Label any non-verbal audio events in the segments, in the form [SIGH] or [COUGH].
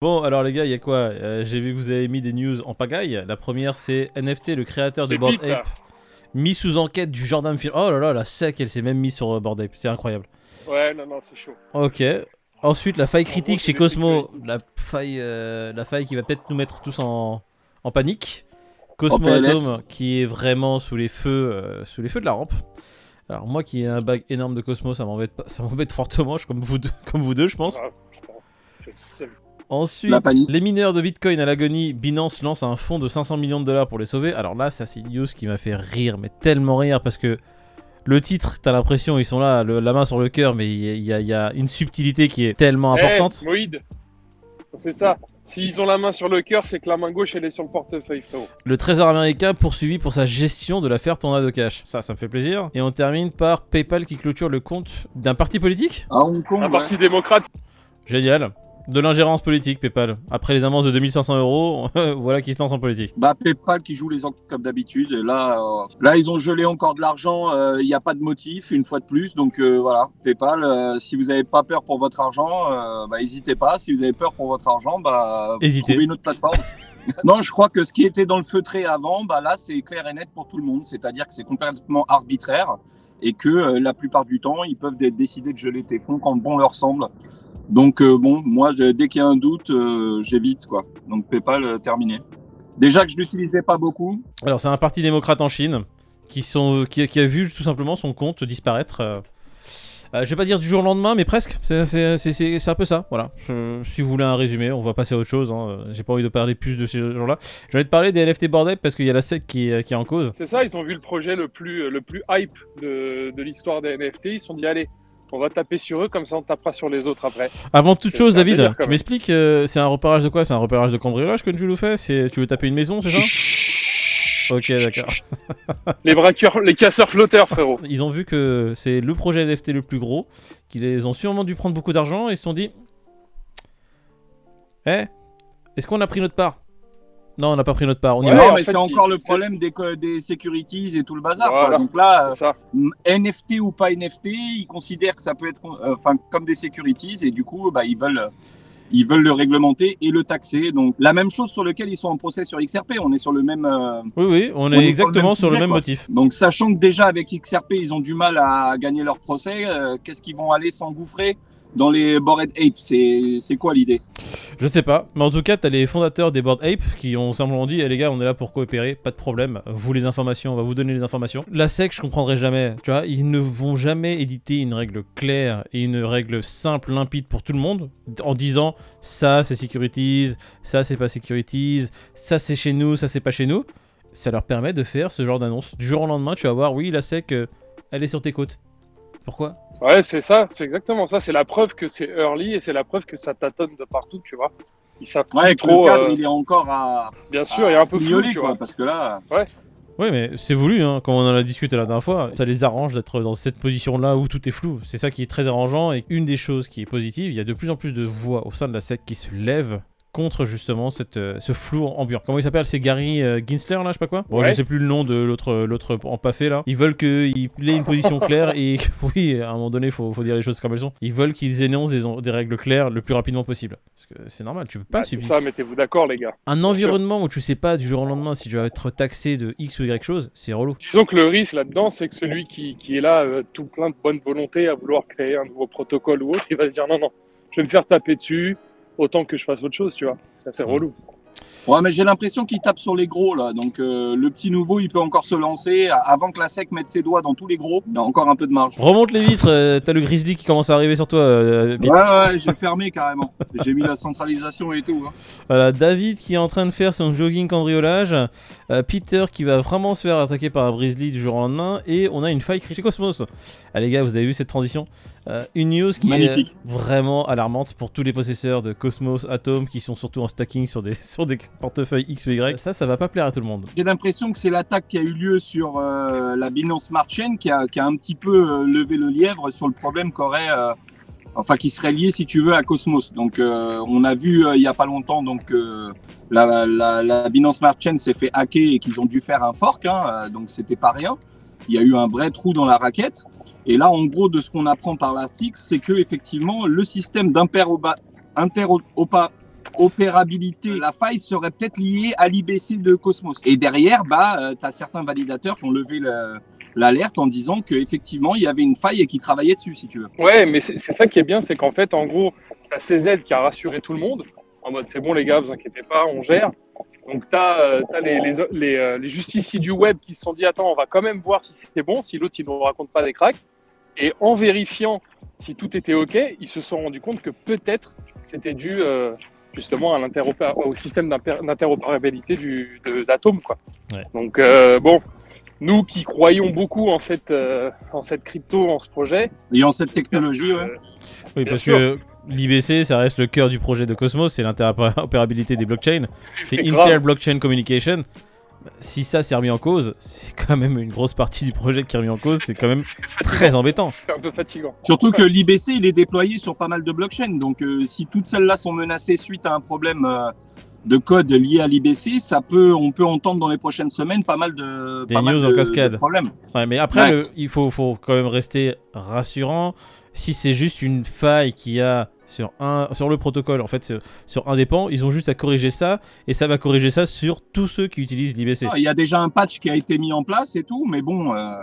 Bon, alors les gars, il y a quoi? Euh, J'ai vu que vous avez mis des news en pagaille. La première, c'est NFT, le créateur de Bored. Ape, mis sous enquête du Jordan Film. Oh là là, la sec, elle s'est même mise sur euh, Bored Ape. C'est incroyable. Ouais, non, non, c'est chaud. Ok. Ensuite, la faille critique gros, chez Cosmo. La faille, euh, la faille qui va peut-être nous mettre tous en, en panique. Cosmo. Atom qui est vraiment sous les feux, euh, sous les feux de la rampe. Alors moi qui ai un bag énorme de Cosmo, ça m'embête, pas- ça m'embête fortement, je comme vous deux, [LAUGHS] comme vous deux, je pense. Ah, putain, je vais être seul. Ensuite, les mineurs de Bitcoin à l'agonie, Binance lance un fonds de 500 millions de dollars pour les sauver. Alors là, ça c'est une news qui m'a fait rire, mais tellement rire parce que le titre, t'as l'impression ils sont là, le- la main sur le cœur, mais il y, a- y y une subtilité qui est tellement importante. Eh, Moïd, c'est ça. S'ils ont la main sur le cœur, c'est que la main gauche, elle est sur le portefeuille, frérot. Le trésor américain poursuivi pour sa gestion de l'affaire Tornado Cash. Ça, ça me fait plaisir. Et on termine par PayPal qui clôture le compte d'un parti politique? À Hong Kong, Un ouais. parti démocrate. Génial. De l'ingérence politique, PayPal. Après les amendes de 2500 euros, [LAUGHS] voilà qui se lance en politique. Bah PayPal qui joue les enquêtes comme d'habitude. Là, euh, là ils ont gelé encore de l'argent. euh, Il n'y a pas de motif une fois de plus. Donc euh, voilà, PayPal. si vous n'avez pas peur pour votre argent, bah n'hésitez pas. Si vous avez peur pour votre argent, bah Hésitez. trouvez une autre plateforme. [LAUGHS] non, je crois que ce qui était dans le feutré avant, bah là c'est clair et net pour tout le monde. C'est-à-dire que c'est complètement arbitraire et que la plupart du temps ils peuvent dé- décider de geler tes fonds quand bon leur semble. Donc euh, bon, moi je- dès qu'il y a un doute, euh, j'évite quoi. Donc PayPal euh, terminé. Déjà que je l'utilisais pas beaucoup. Alors, c'est un parti démocrate en Chine qui, sont, qui, qui a vu tout simplement son compte disparaître. euh, euh, je vais pas dire du jour au lendemain, mais presque. C'est- C'est c'est- c'est- c'est un peu ça. Voilà. Je- si vous voulez un résumé, on va passer à autre chose. hein. J'ai pas envie de parler plus de ces gens-là. J'ai envie de parler des NFT bordel parce qu'il y a la SEC qui est, qui est en cause. C'est ça, ils ont vu le projet le plus, le plus hype de, de l'histoire des NFT. Ils se sont dit, allez, on va taper sur eux, comme ça on tapera sur les autres après. Avant toute chose, David, tu m'expliques, euh, c'est un repérage de quoi? C'est un repérage de cambriolage que tu nous fais Tu veux taper une maison, c'est ça? Ok, d'accord. Les braqueurs, les casseurs flotteurs, frérot. [LAUGHS] Ils ont vu que c'est le projet NFT le plus gros, qu'ils ont sûrement dû prendre beaucoup d'argent et ils se sont dit Eh Est-ce qu'on a pris notre part? Non, on n'a pas pris notre part. On y Ouais, va. non, en mais fait, c'est encore le problème des, securities et tout le bazar. quoi. Donc là, ça. euh, NFT ou pas NFT, ils considèrent que ça peut être euh, enfin comme des securities et du coup, bah, ils veulent. Ils veulent le réglementer et le taxer. Donc, la même chose sur lequel ils sont en procès sur XRP. On est sur le même, euh, Oui, oui, on est On est sur le exactement même sur le même motif. Donc, sachant que déjà avec XRP, ils ont du mal à gagner leur procès, euh, qu'est-ce qu'ils vont aller s'engouffrer dans les Bored Apes? C'est c'est quoi l'idée? Je sais pas, mais en tout cas, t'as les fondateurs des Board Ape qui ont simplement dit Eh les gars, on est là pour coopérer, pas de problème. Vous les informations, on va vous donner les informations. La SEC, je comprendrai jamais. Tu vois, ils ne vont jamais éditer une règle claire et une règle simple, limpide pour tout le monde en disant ça c'est securities, ça c'est pas securities, ça c'est chez nous, ça c'est pas chez nous. Ça leur permet de faire ce genre d'annonce. Du jour au lendemain, tu vas voir, oui, la SEC, euh, elle est sur tes côtes. Pourquoi? Ouais, c'est ça, c'est exactement ça. C'est la preuve que c'est early et c'est la preuve que ça tâtonne de partout, tu vois. Ils savent Ouais, que le trop. cadre, euh, il est encore à. bien sûr, il y a un peu flou, fignoler, tu quoi, vois. parce que là. Oui, mais c'est voulu, hein, comme on en a discuté la dernière fois. Ça les arrange d'être dans cette position-là où tout est flou. C'est ça qui est très arrangeant. Et une des choses qui est positive, il y a de plus en plus de voix au sein de la SEC qui se lèvent contre justement cette, euh, ce flou ambiant. Comment il s'appelle C'est Gary euh, Ginsler, là, je sais pas quoi Bon, Ouais. je sais plus le nom de l'autre l'autre empaffé, là. Ils veulent qu'il ait une position [LAUGHS] claire et [LAUGHS] oui, à un moment donné, faut, faut dire les choses comme elles sont. Ils veulent qu'ils énoncent des, des règles claires le plus rapidement possible. Parce que c'est normal, tu peux pas Ah, c'est subsister ça, mettez-vous d'accord, les gars. un environnement où tu sais pas du jour au lendemain si tu vas être taxé de X ou Y chose, c'est relou. Disons que le risque là-dedans, c'est que celui qui, qui est là, euh, tout plein de bonne volonté à vouloir créer un nouveau protocole ou autre, il va se dire non, non, je vais me faire taper dessus, autant que je fasse autre chose, tu vois. Ça, c'est relou. Ouais, mais j'ai l'impression qu'il tape sur les gros, là. Donc, euh, le petit nouveau, il peut encore se lancer. Avant que la SEC mette ses doigts dans tous les gros, il y a encore un peu de marge. Remonte les vitres, euh, t'as le grizzly qui commence à arriver sur toi, euh, Pete. Ouais, ouais, j'ai fermé carrément. J'ai mis la centralisation et tout. hein. Voilà, David qui est en train de faire son jogging cambriolage, euh, Peter qui va vraiment se faire attaquer par un grizzly du jour au lendemain, et on a une faille chez Cosmos. Ah les gars, vous avez vu cette transition? Euh, Une news qui Magnifique. est vraiment alarmante pour tous les possesseurs de Cosmos, Atom, qui sont surtout en stacking sur des, [LAUGHS] sur des portefeuilles X ou Y. Ça, ça va pas plaire à tout le monde. J'ai l'impression que c'est l'attaque qui a eu lieu sur euh, la Binance Smart Chain qui a, qui a un petit peu euh, levé le lièvre sur le problème qu'aurait. euh, Enfin, qui serait lié, si tu veux, à Cosmos. Donc, euh, on a vu euh, il y a pas longtemps, donc euh, la, la, la Binance Smart Chain s'est fait hacker et qu'ils ont dû faire un fork. Hein, euh, donc, c'était pas rien. Il y a eu un vrai trou dans la raquette. Et là, en gros, de ce qu'on apprend par l'article, c'est que effectivement, le système d'interopa- interopa- opérabilité, la faille serait peut-être liée à l'IBC de Cosmos. Et derrière, bah, tu as certains validateurs qui ont levé le, l'alerte en disant qu'effectivement, il y avait une faille et qu'ils travaillaient dessus, si tu veux. Ouais, mais c'est ça qui est bien, c'est qu'en fait, en gros, as CZ qui a rassuré tout le monde, en mode c'est bon les gars, vous inquiétez pas, on gère. Donc tu as, euh, les, les, euh, les, justiciers du web qui se sont dit attends, on va quand même voir si c'est bon, si l'autre il ne nous raconte pas des cracks. Et en vérifiant si tout était OK, ils se sont rendus compte que peut-être c'était dû euh, justement à au système d'interopérabilité d'Atom. Ouais. Donc bon, nous qui croyons beaucoup en cette, euh, en cette crypto, en ce projet. Et en cette technologie, ouais. Oui, parce que l'IBC, ça reste le cœur du projet de Cosmos, c'est l'interopérabilité des blockchains. [LAUGHS] C'est Inter Blockchain Communication. Si ça s'est remis en cause, c'est quand même une grosse partie du projet qui est remis en cause, c'est quand même très embêtant. C'est un peu fatigant. Surtout que l'IBC, il est déployé sur pas mal de blockchains, donc euh, si toutes celles-là sont menacées suite à un problème euh, de code lié à l'IBC, ça peut, on peut entendre dans les prochaines semaines pas mal de, Des news en cascade. problèmes. Ouais, mais après, il faut, faut quand même rester rassurant. Si c'est juste une faille qu'il y a sur, un, sur le protocole, en fait, sur, un dépend, ils ont juste à corriger ça et ça va corriger ça sur tous ceux qui utilisent l'IBC. Ah, il y a déjà un patch qui a été mis en place et tout, mais bon, euh,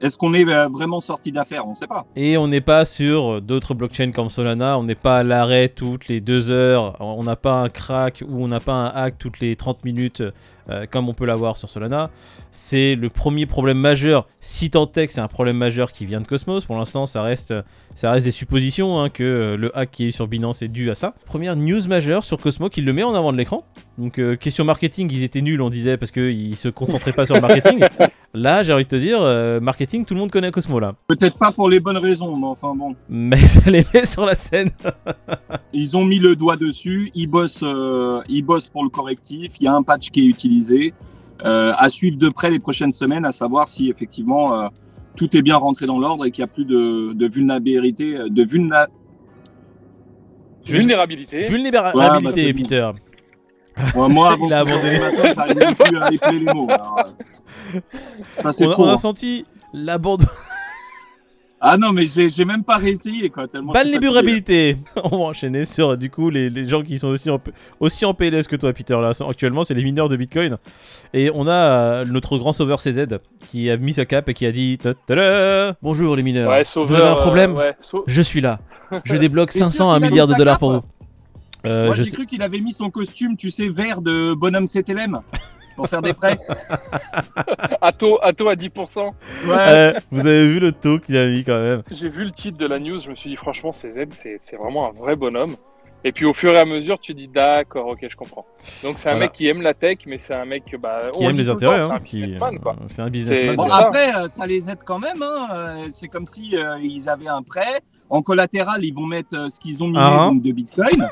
est-ce qu'on est euh, vraiment sorti d'affaires On ne sait pas. Et on n'est pas sur d'autres blockchains comme Solana, on n'est pas à l'arrêt toutes les deux heures, on n'a pas un crack ou on n'a pas un hack toutes les 30 minutes euh, comme on peut l'avoir sur Solana. C'est le premier problème majeur, si tant est que c'est un problème majeur qui vient de Cosmos. Pour l'instant, ça reste, ça reste des suppositions hein, que euh, le hack qui est sur Binance est dû à ça. Première news majeure sur Cosmos qui le met en avant de l'écran. Donc, question marketing, ils étaient nuls, on disait, parce qu'ils se concentraient pas sur le marketing. [LAUGHS] Là, j'ai envie de te dire, euh, marketing, tout le monde connaît Cosmo là. Peut-être pas pour les bonnes raisons, mais enfin bon. Mais [LAUGHS] ça les met sur la scène. [LAUGHS] ils ont mis le doigt dessus, ils bossent, euh, ils bossent pour le correctif, il y a un patch qui est utilisé. Euh, à suivre de près les prochaines semaines, à savoir si effectivement tout est bien rentré dans l'ordre et qu'il n'y a plus de, de vulnérabilité. De vulna... Vulnérabilité. Vulnérabilité, Peter. moi, avant il a abandonné. Matin, plus à les mots. Ça, c'est trop. On a hein. senti l'abandon. Ah non, mais j'ai même pas réessayé quoi. Ban libérabilité. [LAUGHS] On va enchaîner sur du coup les, les, gens qui sont aussi en, aussi en PLS que toi, Peter. Là, actuellement, c'est les mineurs de Bitcoin. Et on a euh, notre grand sauveur CZ qui a mis sa cape et qui a dit Bonjour les mineurs. vous avez un problème euh, Je suis là. Je débloque [LAUGHS] 500 à 1 milliard de dollars pour vous. Euh, Moi, j'ai cru qu'il avait mis son costume, tu sais, vert de bonhomme CTLM [LAUGHS] pour faire des prêts. [LAUGHS] à taux, à taux à 10%. Ouais. vous avez vu le taux qu'il a mis quand même. J'ai vu le titre de la news, je me suis dit franchement, CZ, c'est vraiment un vrai bonhomme. Et puis au fur et à mesure, tu dis d'accord, ok, je comprends. Donc c'est un mec qui aime la tech, mais c'est un mec bah, qui aime les intérêts. Hein, c'est un businessman. Bon, après, euh, ça les aide quand même. Hein. Euh, c'est comme si ils avaient un prêt. En collatéral, ils vont mettre ce qu'ils ont mis ah. de Bitcoin.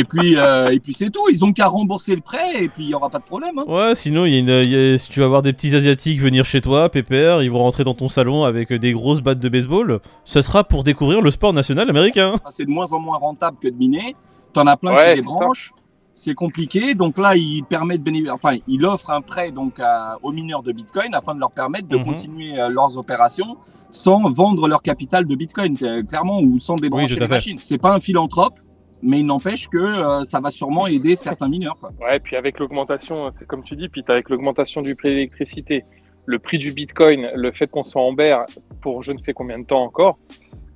Et puis, euh, et puis c'est tout. Ils ont qu'à rembourser le prêt et puis il y aura pas de problème. Hein. Ouais, sinon, y a si tu vas voir des petits asiatiques venir chez toi, pépère, ils vont rentrer dans ton salon avec des grosses battes de baseball. Ce sera pour découvrir le sport national américain. Ah, c'est de moins en moins rentable que de miner. T'en as plein qui les branchent. C'est compliqué. Donc là, il permet de bénéficier. Enfin, il offre un prêt donc aux mineurs de Bitcoin afin de leur permettre de mhm. continuer euh, leurs opérations sans vendre leur capital de Bitcoin, clairement, ou sans débrancher oui, les machines. C'est pas un philanthrope mais il n'empêche que euh, ça va sûrement aider certains mineurs. Quoi. Ouais, puis avec l'augmentation, c'est comme tu dis, puis avec l'augmentation du prix de l'électricité, le prix du Bitcoin, le fait qu'on soit en berre pour je ne sais combien de temps encore,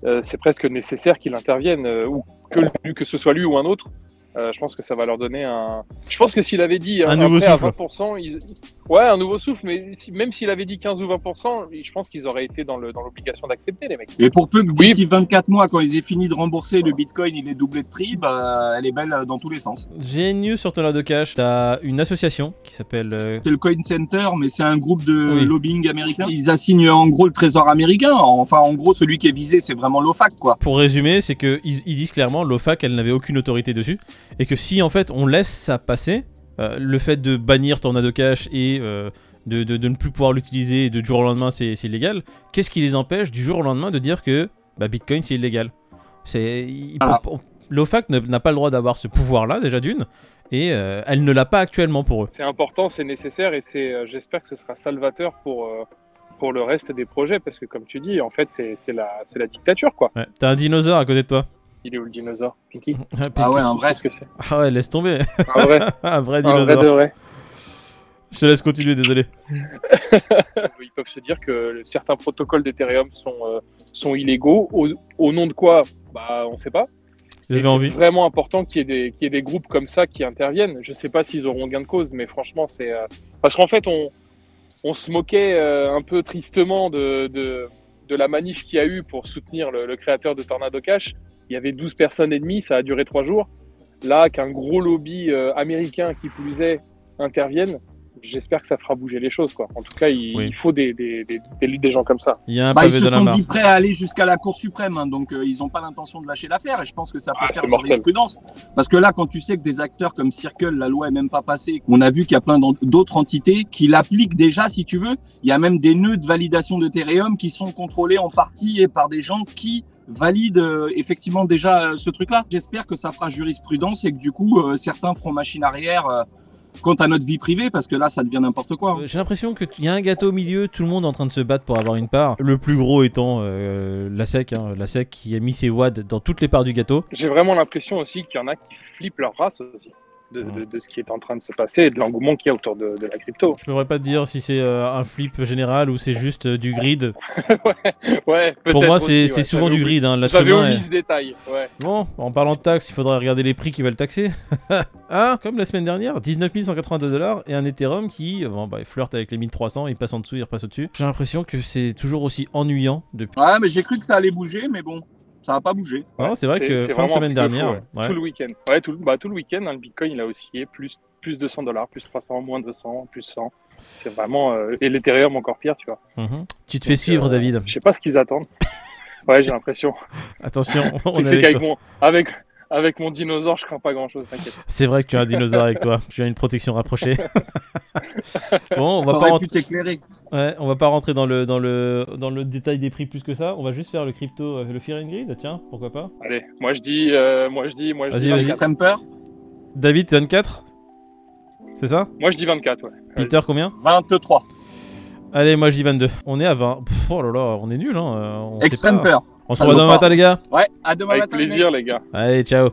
euh, c'est presque nécessaire qu'il intervienne, euh, ou que, que ce soit lui ou un autre, euh, je pense que ça va leur donner un. Je pense que s'il avait dit un, nouveau souffle. à 20%, ouais, un nouveau souffle, mais même s'il avait dit 15 ou 20%, je pense qu'ils auraient été dans l'obligation dans d'accepter, les mecs. Et pour peu que d'ici 24 mois, quand ils aient fini de rembourser, le bitcoin il est doublé de prix, bah, elle est belle dans tous les sens. J'ai une news sur ton de cash. T'as une association qui s'appelle. Euh, c'est le Coin Center, mais c'est un groupe de lobbying américain. Ils assignent en gros le trésor américain. Enfin, en gros, celui qui est visé, c'est vraiment l'OFAC, quoi. Pour résumer, c'est qu'ils ils disent clairement l'OFAC, elle n'avait aucune autorité dessus et que si en fait on laisse ça passer, euh, le fait de bannir Tornado Cash et euh, de, ne plus pouvoir l'utiliser de jour au lendemain c'est illégal, qu'est-ce qui les empêche du jour au lendemain de dire que bah, Bitcoin c'est illégal? L'OFAC n'a pas le droit d'avoir ce pouvoir-là déjà d'une, et euh, elle ne l'a pas actuellement pour eux. C'est important, c'est nécessaire, et c'est j'espère que ce sera salvateur pour pour le reste des projets, parce que comme tu dis, en fait, c'est la, la dictature, quoi. T'as un dinosaure à côté de toi Il est où le dinosaure Pinky [LAUGHS] Ah ouais, un vrai. Qu'est-ce que c'est Ah ouais, laisse tomber. Un vrai, [LAUGHS] un vrai un vrai dinosaure. de vrai. Je te laisse continuer, désolé. [LAUGHS] Ils peuvent se dire que certains protocoles d'Ethereum sont, euh, sont illégaux. Au, au nom de quoi? Bah, on sait pas. C'est envie. vraiment important qu'il y, ait des- qu'il y ait des groupes comme ça qui interviennent. Je sais pas s'ils auront gain de cause, mais franchement, c'est. euh, Parce qu'en fait, on, on se moquait euh, un peu tristement de, de, de la manif qu'il y a eu pour soutenir le, créateur de Tornado Cash. Il y avait 12 personnes et demie, ça a duré trois jours. Là, qu'un gros lobby euh, américain qui plus est intervienne, j'espère que ça fera bouger les choses. Quoi. En tout cas, il, Oui. il faut des, des, des, des, des gens comme ça. Il y a un Bah, ils se de sont dit prêts à aller jusqu'à la Cour suprême, hein, donc euh, ils n'ont pas l'intention de lâcher l'affaire et je pense que ça peut Ah, faire mortel. jurisprudence. Parce que là, quand tu sais que des acteurs comme Circle, la loi est même pas passée, on a vu qu'il y a plein d'autres entités qui l'appliquent déjà, si tu veux. Il y a même des nœuds de validation d'Ethereum qui sont contrôlés en partie et par des gens qui valident euh, effectivement déjà euh, ce truc-là. J'espère que ça fera jurisprudence et que du coup, euh, certains feront machine arrière euh, quant à notre vie privée, parce que là, ça devient n'importe quoi. hein. Euh, J'ai l'impression qu'il y a un gâteau au milieu, tout le monde est en train de se battre pour avoir une part. Le plus gros étant euh, la SEC, hein, la SEC qui a mis ses wads dans toutes les parts du gâteau. J'ai vraiment l'impression aussi qu'il y en a qui flippent leur race aussi de, de, de ce qui est en train de se passer et de l'engouement qu'il y a autour de, de la crypto. Je pourrais pas te dire si c'est euh, un flip général ou c'est juste euh, du grid. [LAUGHS] ouais, Pour moi, c'est ouais. souvent du oublié- grid. Hein. J'avais est- ce détail. Ouais. Bon, en parlant de taxes, il faudrait regarder les prix qu'ils veulent taxer. [LAUGHS] hein Comme la semaine dernière, 19 182 dollars et un Ethereum qui bon, bah, il flirte avec les 1300, il passe en dessous, il repasse au-dessus. J'ai l'impression que c'est toujours aussi ennuyant depuis. Ouais, mais j'ai cru que ça allait bouger, mais bon, ça va pas bouger. Non, c'est vrai que c'est fin de semaine dernière, fou, ouais. ouais. tout le week-end. Ouais, tout, le- bah, tout le week-end, hein, le Bitcoin il a oscillé plus plus 200 dollars, plus 300, moins 200, plus 100. C'est vraiment euh, et l'Ethereum encore pire, tu vois. Mhm. Tu te fais suivre, euh, David. Je sais pas ce qu'ils attendent. [LAUGHS] Ouais, j'ai l'impression. Attention, on C'est est avec qu'avec toi. mon avec avec mon dinosaure, je crains pas grand-chose, t'inquiète. C'est vrai que tu as un dinosaure avec toi. [LAUGHS] Tu as une protection rapprochée. [LAUGHS] bon, on va pas rentrer. Ouais, on va pas rentrer dans le, dans, le, dans le détail des prix plus que ça. On va juste faire le crypto, euh, le Fear and Grid. Tiens, pourquoi pas. Allez, moi je dis, euh, moi je dis, moi je Vas-y, dis vas-y. 24. Extreme peur David, t'es 24 C'est ça? Moi je dis 24, ouais. Peter, combien? 23. Allez, moi je dis 22. On est à 20. Pff, oh là là, on est nul, hein. euh, On sait Extreme pas. peur. On se revoit demain matin, les gars. Ouais, à demain Avec matin. plaisir, les gars. Allez, ciao.